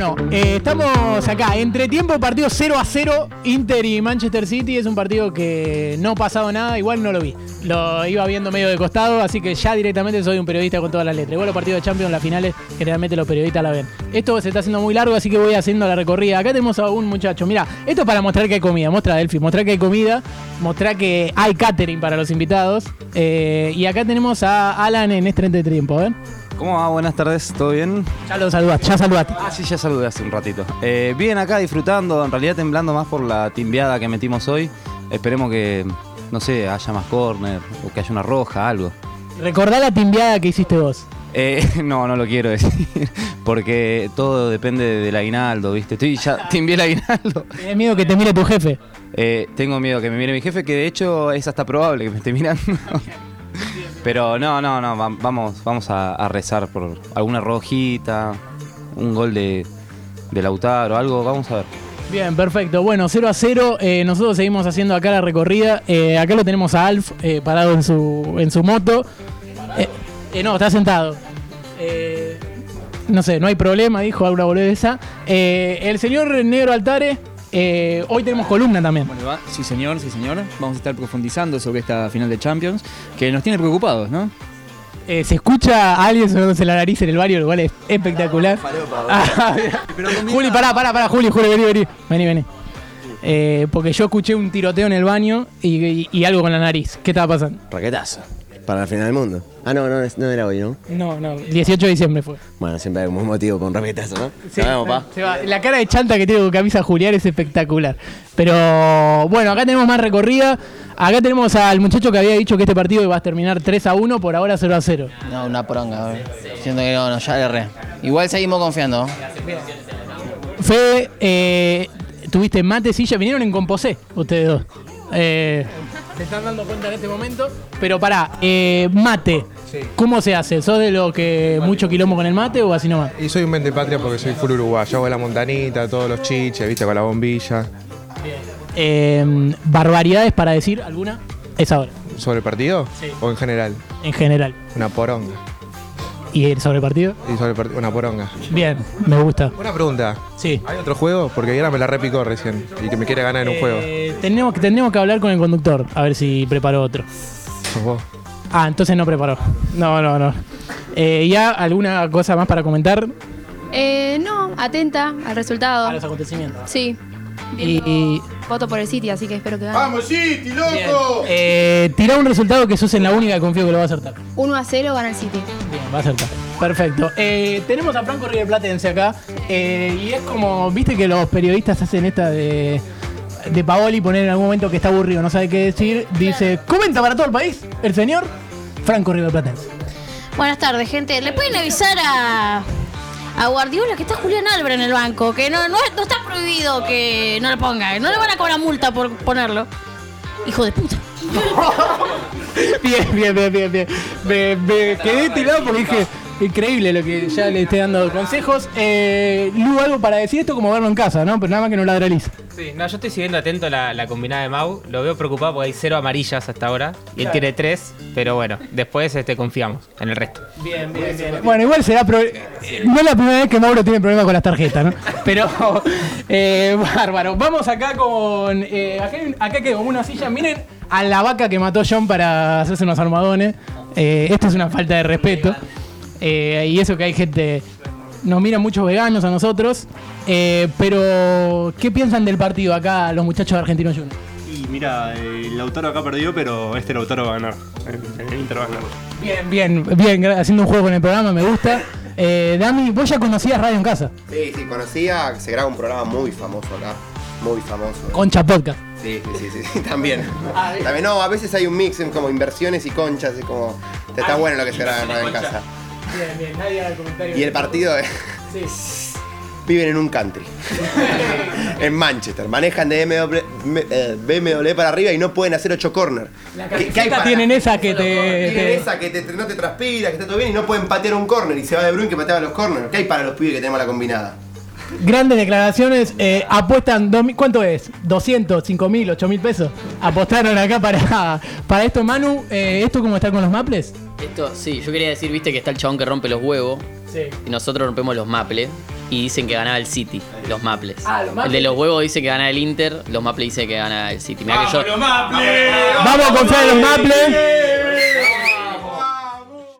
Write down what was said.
Bueno, eh, estamos acá. Entre tiempo, partido 0 a 0, Inter y Manchester City. Es un partido que no ha pasado nada, igual no lo vi. Lo iba viendo medio de costado, así que ya directamente soy un periodista con todas las letras. Igual los partidos de Champions, las finales, generalmente los periodistas la ven. Esto se está haciendo muy largo, así que voy haciendo la recorrida. Acá tenemos a un muchacho. Mira, esto es para mostrar que hay comida. Muestra, Delphi, mostrar que hay comida. Mostrar que hay catering para los invitados. Eh, y acá tenemos a Alan en este tiempo, a ver. ¿Cómo va? Buenas tardes, ¿todo bien? Ya lo saludaste, ya saludaste. Ah, sí, ya saludé hace un ratito. Eh, bien acá disfrutando, en realidad temblando más por la timbiada que metimos hoy. Esperemos que, no sé, haya más corner o que haya una roja, algo. Recordá la timbiada que hiciste vos. Eh, no, no lo quiero decir, porque todo depende del aguinaldo, ¿viste? Estoy ya timbié el aguinaldo. Tienes miedo que te mire tu jefe. Eh, tengo miedo que me mire mi jefe, que de hecho es hasta probable que me esté mirando. Pero no, no, no, va- vamos, vamos a, a rezar por alguna rojita, un gol de, de Lautaro, algo, vamos a ver. Bien, perfecto. Bueno, 0 a 0. eh, nosotros seguimos haciendo acá la recorrida. Eh, acá lo tenemos a Alf eh, parado en su, en su moto. Eh, eh, no, está sentado. Eh, no sé, no hay problema, dijo alguna boludeza. Eh, el señor Negro Altare, eh, hoy tenemos columna también. ¿Cómo le va? Sí, señor, sí, señor. Vamos a estar profundizando sobre esta final de Champions, que nos tiene preocupados, ¿no? Eh, se escucha a alguien sonándose la nariz en el barrio, lo cual es espectacular. Ah, Juli, pará, pará, pará, Juli, Juli, vení, vení. Vení, vení. Eh, porque yo escuché un tiroteo en el baño y, y- y algo con la nariz. ¿Qué estaba pasando? Raquetazo. Para la final del mundo. Ah, no, no, no era hoy, ¿no? No, no, el 18 de diciembre fue. Bueno, siempre hay un motivo con raquetazo, ¿no? Sí, Nos vemos, pa. se va. La cara de chanta que tiene con camisa Julián es espectacular. Pero bueno, acá tenemos más recorrida. Acá tenemos al muchacho que había dicho que este partido iba a terminar 3 a 1, por ahora 0 a 0. No, una poronga. eh. Siento que no, no, ya le erré. Igual seguimos confiando. Fede, eh, tuviste mate, silla, vinieron en composé ustedes dos. Eh, se están dando cuenta en este momento. Pero pará, eh, mate. ¿Cómo se hace? ¿Sos de lo que mucho quilombo con el mate o así nomás? Y soy un mente patria porque soy full uruguayo. Hago la montanita, todos los chiches, viste, con la bombilla. Eh, ¿Barbaridades para decir alguna? Es ahora, ¿Sobre el partido? Sí. ¿O en general? en general. Una poronga. ¿Y el sobre el partido? Y sobre el una poronga. Bien, me gusta. Una pregunta. Sí. ¿Hay otro juego? Porque ahora me la repicó recién. Y que me quiere ganar en un juego. Eh, tenemos, que- tendríamos que hablar con el conductor, a ver si preparó otro. Vos. Ah, entonces no preparó. No, no, no. Eh, ¿Ya alguna cosa más para comentar Eh, no, atenta al resultado. a los acontecimientos? Sí. Y, Voto por el City, así que espero que gane. bien. Eh, tirá un resultado que sos en la única que confío que lo va a acertar. 1 a 0 gana el City. Bien, va a acertar. Perfecto. Eh, tenemos a Franco River Platense acá. eh, y es como, viste que los periodistas hacen esta de, de Paoli, poner en algún momento que está aburrido, no sabe qué decir. Dice, comenta para todo el país el señor Franco River Platense. Buenas tardes, gente. ¿Le pueden avisar a, a Guardiola que está Julián Álvarez en el banco? Que no, no, no está prohibido que no lo ponga. No le van a cobrar multa por ponerlo. Hijo de puta. Bien, bien, bien, bien, bien. Me, me quedé tirado porque dije, increíble lo que ya le esté dando consejos. Eh, Lu, algo para decir esto como verlo en casa, ¿no? Pero nada más que no ladraliza. Sí, no, yo estoy siguiendo atento la, la combinada de Mau. Lo veo preocupado porque hay cero amarillas hasta ahora. Y él tiene tres, pero bueno, después este, confiamos en el resto. Bien, bien, bien. Bueno, igual será. pro- No es la primera vez que Mauro tiene problemas con las tarjetas, ¿no? Pero, eh, bárbaro. Vamos acá con. eh, acá quedó una silla. Miren a la vaca que mató John para hacerse unos armadones. Eh, esto es una falta de respeto. Eh, y eso que hay gente. Nos miran muchos veganos a nosotros. Eh, pero, ¿qué piensan del partido acá los muchachos de Argentinos Juniors? Y mira, el Lautaro acá perdió, pero este Lautaro va a ganar. El, el Inter va a ganar. Bien, bien, bien. Haciendo un juego con el programa, me gusta. Eh, Dami, vos ya conocías Radio en Casa. Sí, sí, conocía, se graba un programa muy famoso acá. Muy famoso. Concha Podcast. Sí, sí, sí, sí, sí, también. También, no, a veces hay un mix en como inversiones y conchas, y como. Está bueno lo que se graba en Radio en Casa. Bien, bien, nadie haga comentario. Y el partido es. Sí. Viven en un country. en Manchester. Manejan de BMW, eh, para arriba y no pueden hacer 8 corner. ¿Qué- qué hay Acá para- tienen esa que te. Tienen esa que te- no te transpira, que está todo bien y no pueden patear un corner. Y se va de Bruin que pateaba los corners. ¿Qué hay para los pibes que tenemos la combinada? Grandes declaraciones. eh, apuestan. dos mil- ¿Cuánto es? ¿200, 5 mil, 8 mil pesos? Apostaron acá para, para esto, Manu. eh, ¿Esto cómo está con los maples? Esto, sí, yo quería decir, viste, que está el chabón que rompe los huevos. y nosotros rompemos los Maples y dicen que ganaba el City, los Maples. Ah, los El Maples. de los huevos dice que gana el Inter, los Maples dice que gana el City. Mirá que yo, Vamos a confiar en los Maples.